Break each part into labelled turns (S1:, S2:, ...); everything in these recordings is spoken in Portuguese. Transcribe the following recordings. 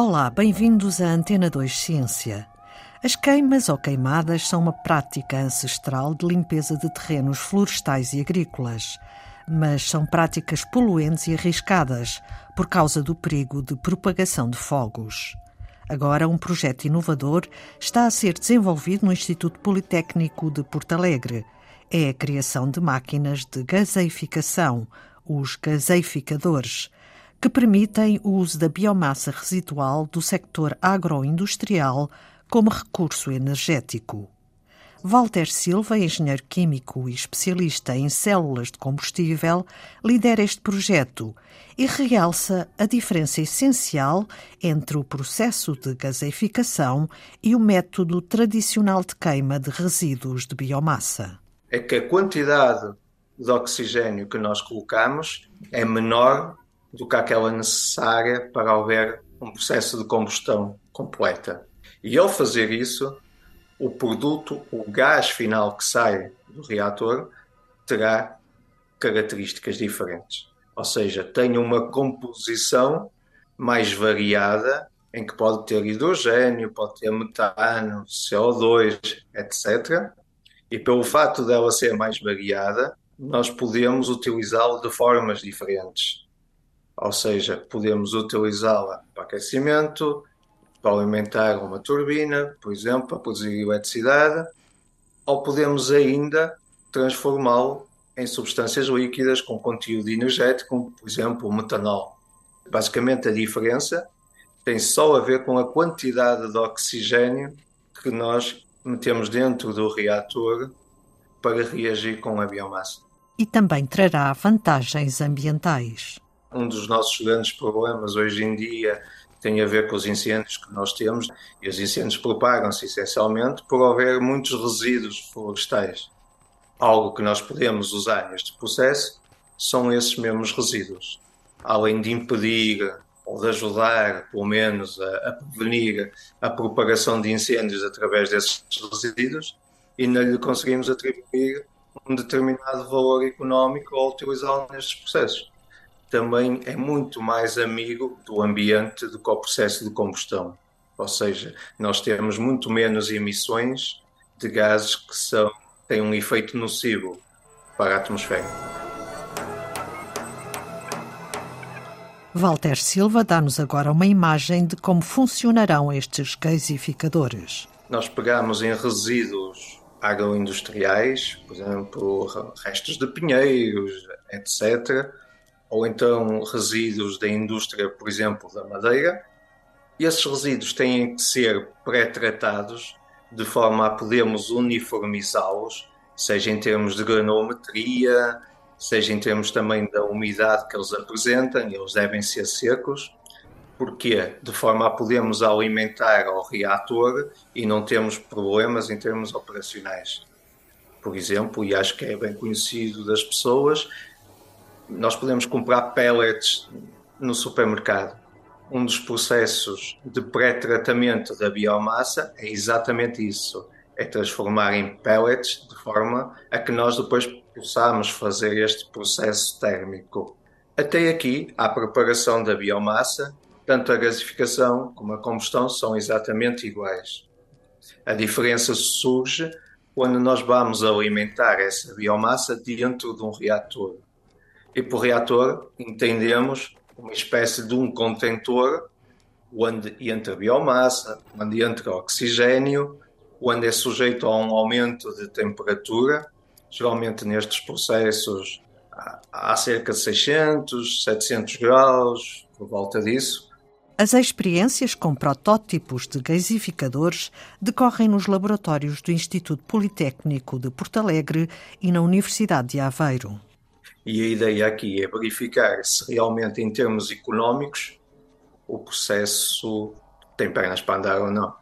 S1: Olá, bem-vindos à Antena 2 Ciência. As queimas ou queimadas são uma prática ancestral de limpeza de terrenos florestais e agrícolas, mas são práticas poluentes e arriscadas por causa do perigo de propagação de fogos. Agora, um projeto inovador está a ser desenvolvido no Instituto Politécnico de Porto Alegre. É a criação de máquinas de gaseificação, os gaseificadores que permitem o uso da biomassa residual do sector agroindustrial como recurso energético. Walter Silva, engenheiro químico e especialista em células de combustível, lidera este projeto e realça a diferença essencial entre o processo de gaseificação e o método tradicional de queima de resíduos de biomassa.
S2: É que a quantidade de oxigênio que nós colocamos é menor do que aquela necessária para haver um processo de combustão completa. E ao fazer isso, o produto, o gás final que sai do reator, terá características diferentes. Ou seja, tem uma composição mais variada, em que pode ter hidrogênio, pode ter metano, CO2, etc. E pelo fato dela ser mais variada, nós podemos utilizá-la de formas diferentes ou seja, podemos utilizá-la para aquecimento, para alimentar uma turbina, por exemplo, para produzir eletricidade, ou podemos ainda transformá-lo em substâncias líquidas com conteúdo energético, como, por exemplo, o metanol. Basicamente, a diferença tem só a ver com a quantidade de oxigênio que nós metemos dentro do reator para reagir com a biomassa.
S1: E também trará vantagens ambientais.
S2: Um dos nossos grandes problemas hoje em dia tem a ver com os incêndios que nós temos e os incêndios propagam-se essencialmente por haver muitos resíduos florestais. Algo que nós podemos usar neste processo são esses mesmos resíduos. Além de impedir ou de ajudar, pelo menos, a, a prevenir a propagação de incêndios através desses resíduos, e lhe conseguimos atribuir um determinado valor económico ao utilizá-lo nestes processos também é muito mais amigo do ambiente do que o processo de combustão. Ou seja, nós temos muito menos emissões de gases que são, têm um efeito nocivo para a atmosfera.
S1: Walter Silva dá-nos agora uma imagem de como funcionarão estes gasificadores.
S2: Nós pegamos em resíduos agroindustriais, por exemplo, restos de pinheiros, etc., ou então resíduos da indústria, por exemplo, da madeira. Esses resíduos têm que ser pré-tratados de forma a podermos uniformizá-los, seja em termos de granometria, seja em termos também da umidade que eles apresentam, eles devem ser secos. Porquê? De forma a podermos alimentar ao reator e não termos problemas em termos operacionais. Por exemplo, e acho que é bem conhecido das pessoas, nós podemos comprar pellets no supermercado. Um dos processos de pré-tratamento da biomassa é exatamente isso: é transformar em pellets de forma a que nós depois possamos fazer este processo térmico. Até aqui, a preparação da biomassa, tanto a gasificação como a combustão são exatamente iguais. A diferença surge quando nós vamos alimentar essa biomassa dentro de um reator. E por reator entendemos uma espécie de um contentor onde entra biomassa, onde entra oxigênio, onde é sujeito a um aumento de temperatura, geralmente nestes processos há cerca de 600, 700 graus, por volta disso.
S1: As experiências com protótipos de gasificadores decorrem nos laboratórios do Instituto Politécnico de Porto Alegre e na Universidade de Aveiro.
S2: E a ideia aqui é verificar se realmente, em termos económicos, o processo tem pernas para andar ou não.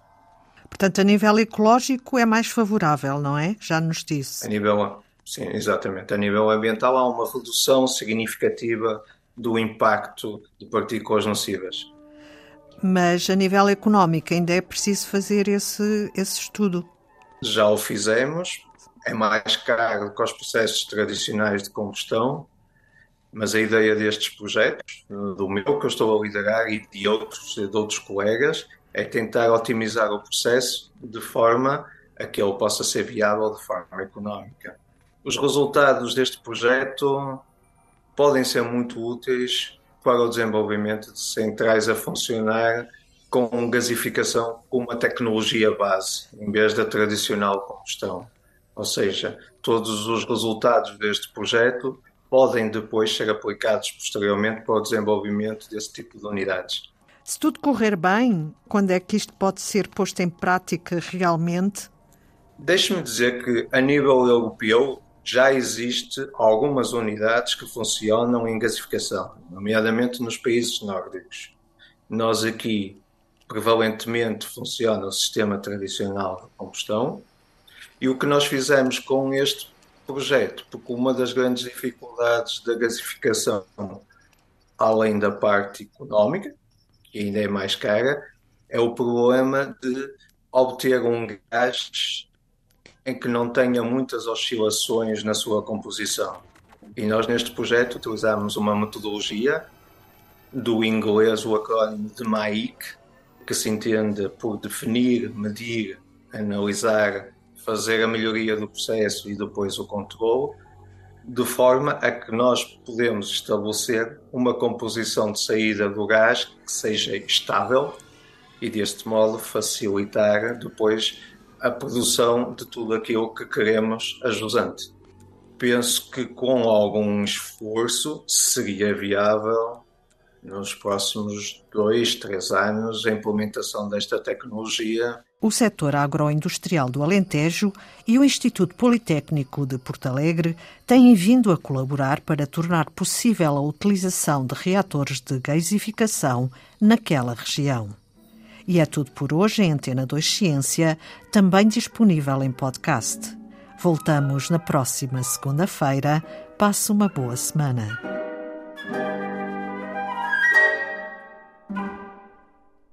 S1: Portanto, a nível ecológico é mais favorável, não é? Já nos disse.
S2: A nível, sim, exatamente. A nível ambiental há uma redução significativa do impacto de partículas nocivas.
S1: Mas a nível económico ainda é preciso fazer esse, esse estudo.
S2: Já o fizemos, é mais caro que os processos tradicionais de combustão, Mas a ideia destes projetos, do meu que eu estou a liderar e de outros, de outros colegas, é tentar otimizar o processo de forma a que ele possa ser viável de forma económica. Os resultados deste projeto podem ser muito úteis para o desenvolvimento de centrais a funcionar com gasificação com uma tecnologia base, em vez da tradicional combustão. Ou seja, todos os resultados deste projeto podem depois ser aplicados posteriormente para o desenvolvimento desse tipo de unidades.
S1: Se tudo correr bem, quando é que isto pode ser posto em prática realmente?
S2: Deixe-me dizer que, a nível europeu, já existe algumas unidades que funcionam em gasificação, nomeadamente nos países nórdicos. Nós aqui, prevalentemente, funciona o sistema tradicional de combustão, e o que nós fizemos com este projeto, porque uma das grandes dificuldades da gasificação, além da parte económica, que ainda é mais cara, é o problema de obter um gás em que não tenha muitas oscilações na sua composição. E nós neste projeto utilizamos uma metodologia do inglês, o acrónimo de MAIC, que se entende por definir, medir, analisar, fazer a melhoria do processo e depois o controle, de forma a que nós podemos estabelecer uma composição de saída do gás que seja estável e deste modo facilitar depois a produção de tudo aquilo que queremos a jusante. Penso que com algum esforço seria viável nos próximos dois, três anos a implementação desta tecnologia.
S1: O setor agroindustrial do Alentejo e o Instituto Politécnico de Porto Alegre têm vindo a colaborar para tornar possível a utilização de reatores de gasificação naquela região. E é tudo por hoje em Antena 2 Ciência, também disponível em podcast. Voltamos na próxima segunda-feira. Passe uma boa semana.